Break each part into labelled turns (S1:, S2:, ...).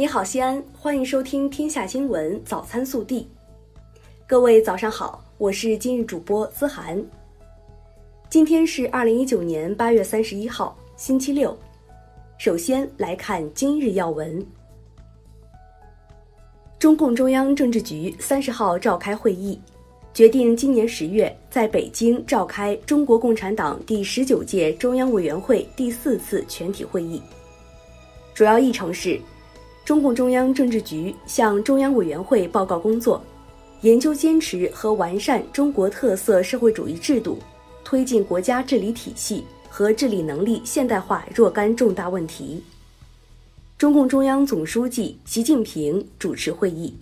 S1: 你好，西安，欢迎收听《天下新闻早餐速递》。各位早上好，我是今日主播思涵。今天是二零一九年八月三十一号，星期六。首先来看今日要闻。中共中央政治局三十号召开会议，决定今年十月在北京召开中国共产党第十九届中央委员会第四次全体会议。主要议程是。中共中央政治局向中央委员会报告工作，研究坚持和完善中国特色社会主义制度，推进国家治理体系和治理能力现代化若干重大问题。中共中央总书记习近平主持会议。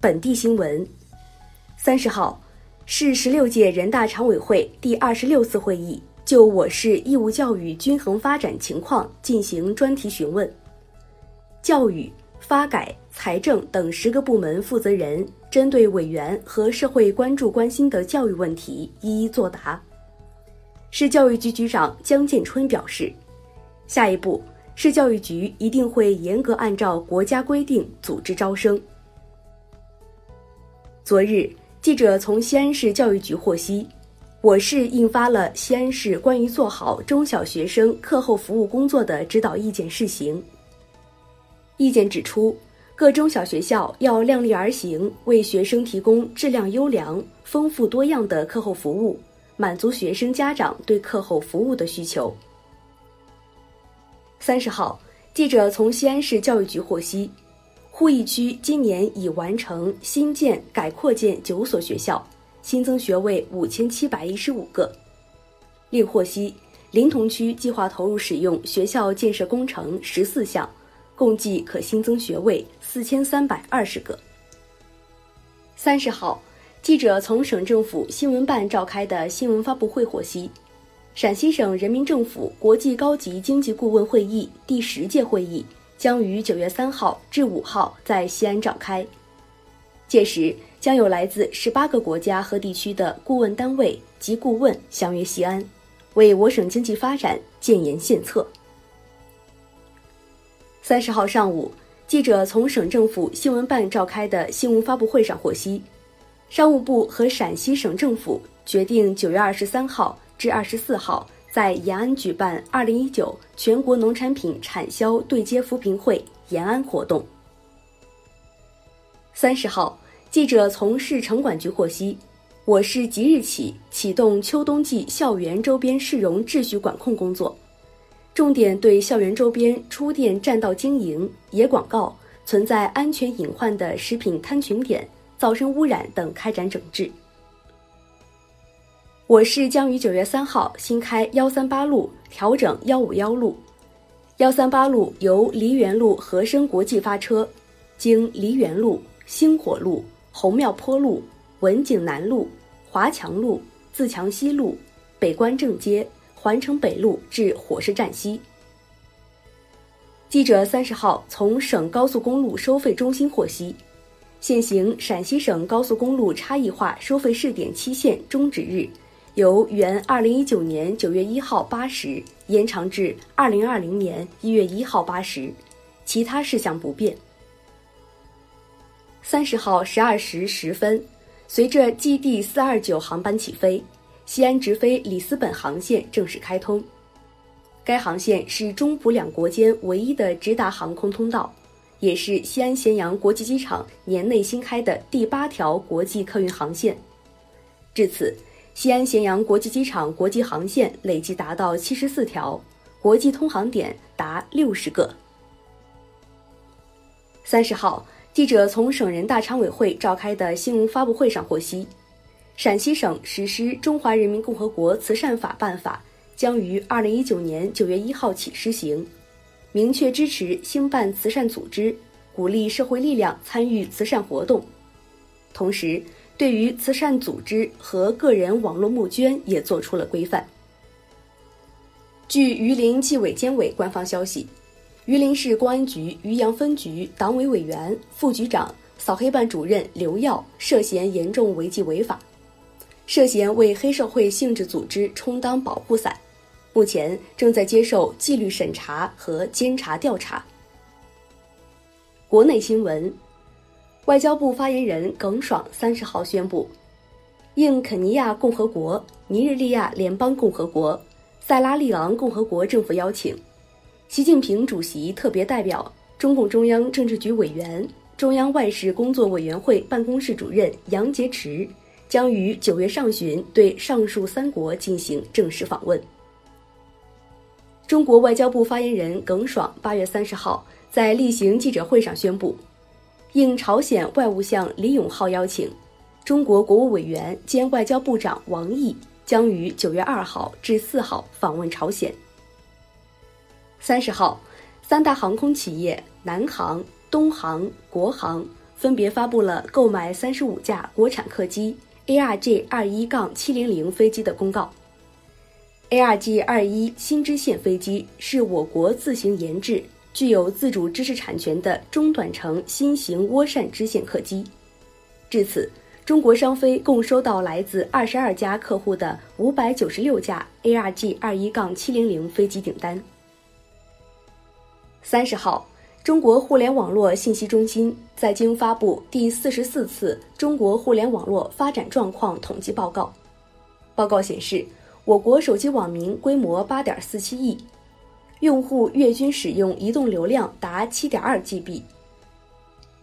S1: 本地新闻：三十号，市十六届人大常委会第二十六次会议。就我市义务教育均衡发展情况进行专题询问，教育、发改、财政等十个部门负责人针对委员和社会关注关心的教育问题一一作答。市教育局局长姜建春表示，下一步市教育局一定会严格按照国家规定组织招生。昨日，记者从西安市教育局获悉。我市印发了西安市关于做好中小学生课后服务工作的指导意见试行。意见指出，各中小学校要量力而行，为学生提供质量优良、丰富多样的课后服务，满足学生家长对课后服务的需求。三十号，记者从西安市教育局获悉，鄠邑区今年已完成新建、改扩建九所学校。新增学位五千七百一十五个。另获悉，临潼区计划投入使用学校建设工程十四项，共计可新增学位四千三百二十个。三十号，记者从省政府新闻办召开的新闻发布会获悉，陕西省人民政府国际高级经济顾问会议第十届会议将于九月三号至五号在西安召开，届时。将有来自十八个国家和地区的顾问单位及顾问相约西安，为我省经济发展建言献策。三十号上午，记者从省政府新闻办召开的新闻发布会上获悉，商务部和陕西省政府决定九月二十三号至二十四号在延安举办二零一九全国农产品产销对接扶贫会延安活动。三十号。记者从市城管局获悉，我市即日起启动秋冬季校园周边市容秩序管控工作，重点对校园周边出店占道经营、野广告、存在安全隐患的食品摊群点、噪声污染等开展整治。我市将于九月三号新开幺三八路，调整幺五幺路。幺三八路由梨园路和生国际发车，经梨园路、星火路。红庙坡路、文景南路、华强路、自强西路、北关正街、环城北路至火车站西。记者三十号从省高速公路收费中心获悉，现行陕西省高速公路差异化收费试点期限终止日，由原二零一九年九月一号八时延长至二零二零年一月一号八时，其他事项不变。三十号十二时十分，随着 GD 四二九航班起飞，西安直飞里斯本航线正式开通。该航线是中葡两国间唯一的直达航空通道，也是西安咸阳国际机场年内新开的第八条国际客运航线。至此，西安咸阳国际机场国际航线累计达到七十四条，国际通航点达六十个。三十号。记者从省人大常委会召开的新闻发布会上获悉，陕西省实施《中华人民共和国慈善法》办法将于二零一九年九月一号起施行，明确支持兴办慈善组织，鼓励社会力量参与慈善活动。同时，对于慈善组织和个人网络募捐也做出了规范。据榆林纪委监委官方消息。榆林市公安局榆阳分局党委委员、副局长、扫黑办主任刘耀涉嫌严重违纪违法，涉嫌为黑社会性质组织充当保护伞，目前正在接受纪律审查和监察调查。国内新闻，外交部发言人耿爽三十号宣布，应肯尼亚共和国、尼日利亚联邦共和国、塞拉利昂共和国政府邀请，习近平主席特别代表、中共中央政治局委员、中央外事工作委员会办公室主任杨洁篪将于九月上旬对上述三国进行正式访问。中国外交部发言人耿爽八月三十号在例行记者会上宣布，应朝鲜外务相李永浩邀请，中国国务委员兼外交部长王毅将于九月二号至四号访问朝鲜。三十号，三大航空企业南航、东航、国航分别发布了购买三十五架国产客机 ARJ 二一杠七零零飞机的公告。ARJ 二一新支线飞机是我国自行研制、具有自主知识产权的中短程新型涡扇支线客机。至此，中国商飞共收到来自二十二家客户的五百九十六架 ARJ 二一杠七零零飞机订单。三十号，中国互联网络信息中心在京发布第四十四次中国互联网络发展状况统计报告。报告显示。我国手机网民规模八点四七亿，用户月均使用移动流量达七点二 GB，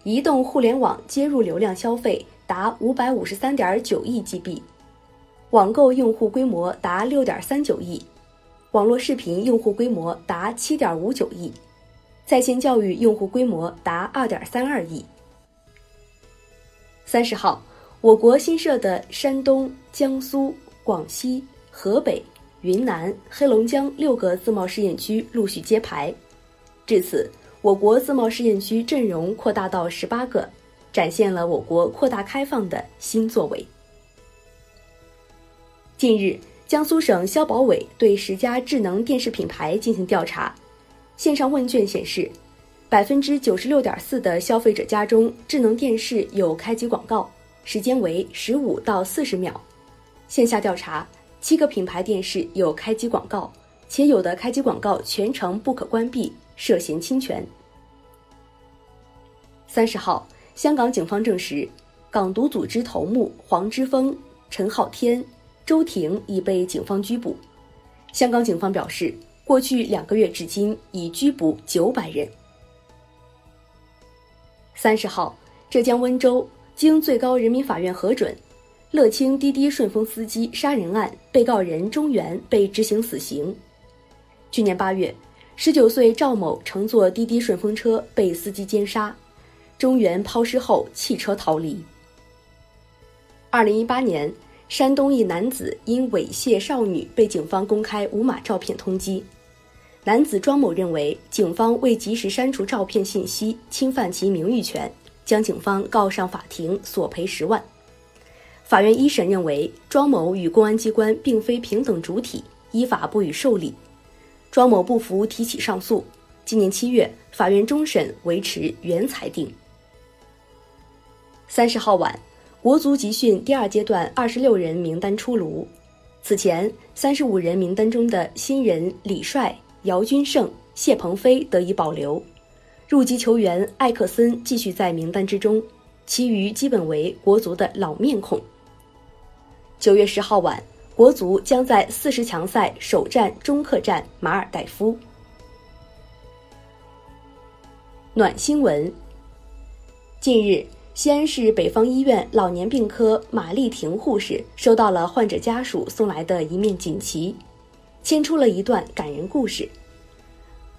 S1: 移动互联网接入流量消费达五百五十三点九亿 GB，网购用户规模达六点三九亿，网络视频用户规模达七点五九亿，在线教育用户规模达二点三二亿。三十号，我国新设的山东、江苏、广西。河北、云南、黑龙江六个自贸试验区陆续揭牌，至此，我国自贸试验区阵容扩大到十八个，展现了我国扩大开放的新作为。近日，江苏省消保委对十家智能电视品牌进行调查，线上问卷显示，百分之九十六点四的消费者家中智能电视有开机广告，时间为十五到四十秒。线下调查。七个品牌电视有开机广告，且有的开机广告全程不可关闭，涉嫌侵权。三十号，香港警方证实，港独组织头目黄之锋、陈浩天、周婷已被警方拘捕。香港警方表示，过去两个月至今已拘捕九百人。三十号，浙江温州经最高人民法院核准。乐清滴滴顺风司机杀人案被告人钟原被执行死刑。去年八月，十九岁赵某乘坐滴滴顺风车被司机奸杀，钟原抛尸后弃车逃离。二零一八年，山东一男子因猥亵少女被警方公开无码照片通缉，男子庄某认为警方未及时删除照片信息，侵犯其名誉权，将警方告上法庭，索赔十万。法院一审认为，庄某与公安机关并非平等主体，依法不予受理。庄某不服，提起上诉。今年七月，法院终审维持原裁定。三十号晚，国足集训第二阶段二十六人名单出炉。此前，三十五人名单中的新人李帅、姚军胜、谢鹏飞得以保留，入籍球员艾克森继续在名单之中，其余基本为国足的老面孔。九月十号晚，国足将在四十强赛首战中客战马尔代夫。暖新闻：近日，西安市北方医院老年病科马丽婷护士收到了患者家属送来的一面锦旗，牵出了一段感人故事。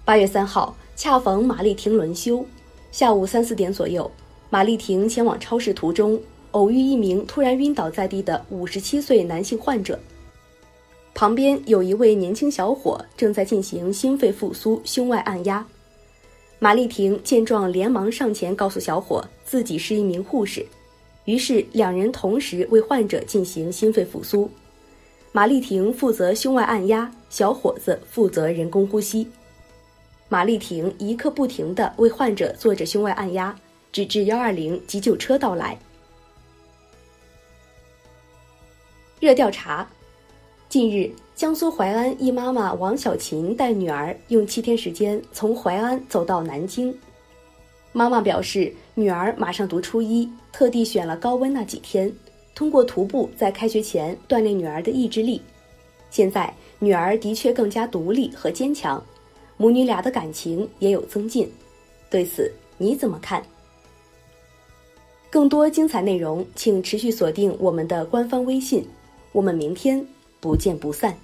S1: 八月三号，恰逢马丽婷轮休，下午三四点左右，马丽婷前往超市途中。偶遇一名突然晕倒在地的五十七岁男性患者，旁边有一位年轻小伙正在进行心肺复苏胸外按压。马丽婷见状，连忙上前告诉小伙自己是一名护士，于是两人同时为患者进行心肺复苏。马丽婷负责胸外按压，小伙子负责人工呼吸。马丽婷一刻不停地为患者做着胸外按压，直至幺二零急救车到来。热调查：近日，江苏淮安一妈妈王小琴带女儿用七天时间从淮安走到南京。妈妈表示，女儿马上读初一，特地选了高温那几天，通过徒步在开学前锻炼女儿的意志力。现在女儿的确更加独立和坚强，母女俩的感情也有增进。对此你怎么看？更多精彩内容，请持续锁定我们的官方微信。我们明天不见不散。